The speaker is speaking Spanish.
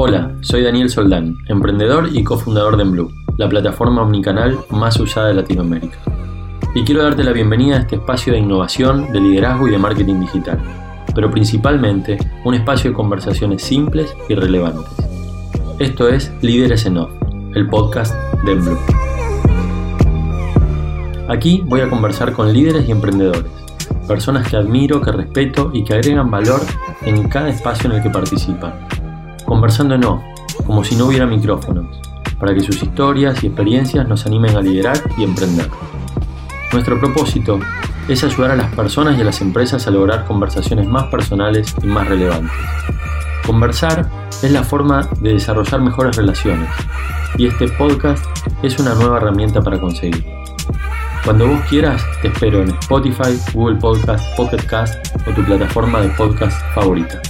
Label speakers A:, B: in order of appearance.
A: Hola, soy Daniel Soldán, emprendedor y cofundador de Enblue, la plataforma omnicanal más usada de Latinoamérica. Y quiero darte la bienvenida a este espacio de innovación, de liderazgo y de marketing digital, pero principalmente un espacio de conversaciones simples y relevantes. Esto es Líderes en Off, el podcast de Enblue. Aquí voy a conversar con líderes y emprendedores, personas que admiro, que respeto y que agregan valor en cada espacio en el que participan. Conversando off, como si no hubiera micrófonos, para que sus historias y experiencias nos animen a liderar y emprender. Nuestro propósito es ayudar a las personas y a las empresas a lograr conversaciones más personales y más relevantes. Conversar es la forma de desarrollar mejores relaciones y este podcast es una nueva herramienta para conseguirlo. Cuando vos quieras, te espero en Spotify, Google Podcast, Pocket Cast o tu plataforma de podcast favorita.